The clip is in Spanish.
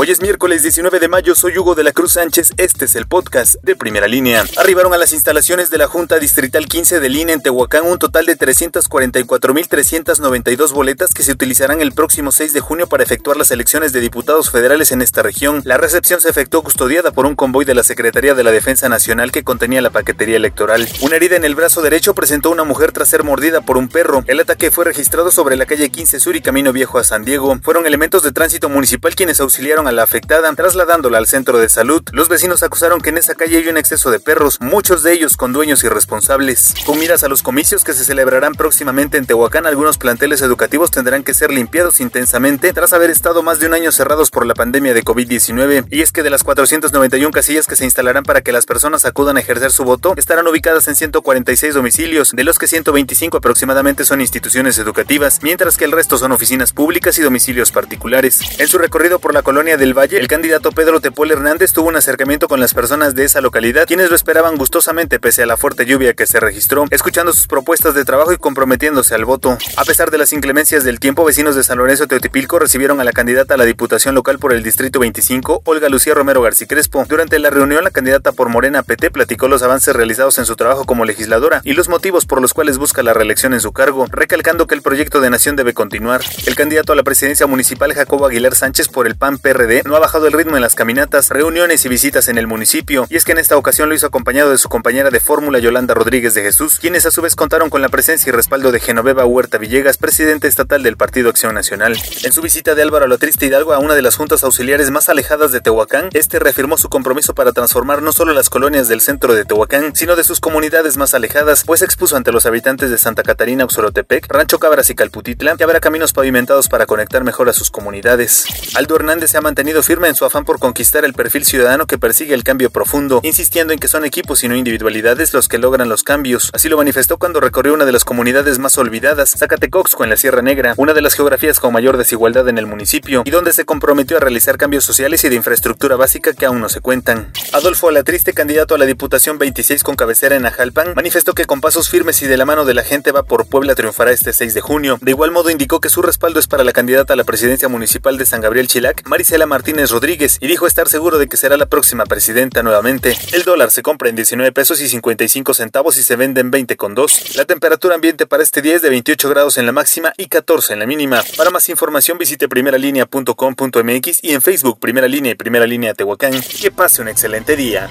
Hoy es miércoles 19 de mayo, soy Hugo de la Cruz Sánchez, este es el podcast de Primera Línea. Arribaron a las instalaciones de la Junta Distrital 15 de Línea en Tehuacán un total de 344.392 boletas que se utilizarán el próximo 6 de junio para efectuar las elecciones de diputados federales en esta región. La recepción se efectuó custodiada por un convoy de la Secretaría de la Defensa Nacional que contenía la paquetería electoral. Una herida en el brazo derecho presentó una mujer tras ser mordida por un perro. El ataque fue registrado sobre la calle 15 Sur y Camino Viejo a San Diego. Fueron elementos de tránsito municipal quienes auxiliaron a la afectada, trasladándola al centro de salud. Los vecinos acusaron que en esa calle hay un exceso de perros, muchos de ellos con dueños irresponsables. Con miras a los comicios que se celebrarán próximamente en Tehuacán, algunos planteles educativos tendrán que ser limpiados intensamente tras haber estado más de un año cerrados por la pandemia de COVID-19. Y es que de las 491 casillas que se instalarán para que las personas acudan a ejercer su voto, estarán ubicadas en 146 domicilios, de los que 125 aproximadamente son instituciones educativas, mientras que el resto son oficinas públicas y domicilios particulares. En su recorrido por la colonia del Valle, el candidato Pedro Tepol Hernández tuvo un acercamiento con las personas de esa localidad, quienes lo esperaban gustosamente pese a la fuerte lluvia que se registró, escuchando sus propuestas de trabajo y comprometiéndose al voto. A pesar de las inclemencias del tiempo, vecinos de San Lorenzo Teotipilco recibieron a la candidata a la Diputación local por el Distrito 25, Olga Lucía Romero García Crespo. Durante la reunión, la candidata por Morena PT platicó los avances realizados en su trabajo como legisladora y los motivos por los cuales busca la reelección en su cargo, recalcando que el proyecto de nación debe continuar. El candidato a la presidencia municipal, Jacobo Aguilar Sánchez, por el PAN PRD, no ha bajado el ritmo en las caminatas, reuniones y visitas en el municipio, y es que en esta ocasión lo hizo acompañado de su compañera de fórmula Yolanda Rodríguez de Jesús, quienes a su vez contaron con la presencia y respaldo de Genoveva Huerta Villegas, presidente estatal del Partido Acción Nacional. En su visita de Álvaro a Triste Hidalgo a una de las juntas auxiliares más alejadas de Tehuacán, este reafirmó su compromiso para transformar no solo las colonias del centro de Tehuacán, sino de sus comunidades más alejadas, pues expuso ante los habitantes de Santa Catarina, Uxorotepec, Rancho Cabras y Calputitla que habrá caminos pavimentados para conectar mejor a sus comunidades. Aldo Hernández se ha mantenido firme en su afán por conquistar el perfil ciudadano que persigue el cambio profundo, insistiendo en que son equipos y no individualidades los que logran los cambios. Así lo manifestó cuando recorrió una de las comunidades más olvidadas, Zacatecoxco en la Sierra Negra, una de las geografías con mayor desigualdad en el municipio, y donde se comprometió a realizar cambios sociales y de infraestructura básica que aún no se cuentan. Adolfo Alatriste, candidato a la Diputación 26 con cabecera en Ajalpan, manifestó que con pasos firmes y de la mano de la gente va por Puebla triunfará este 6 de junio. De igual modo indicó que su respaldo es para la candidata a la presidencia municipal de San Gabriel Chilac, Marisela Martínez Rodríguez, y dijo estar seguro de que será la próxima presidenta nuevamente. El dólar se compra en 19 pesos y 55 centavos y se vende en 20 con 2. La temperatura ambiente para este día es de 28 grados en la máxima y 14 en la mínima. Para más información visite primeralinea.com.mx y en Facebook Primera Línea y Primera Línea Tehuacán. Que pase un excelente día.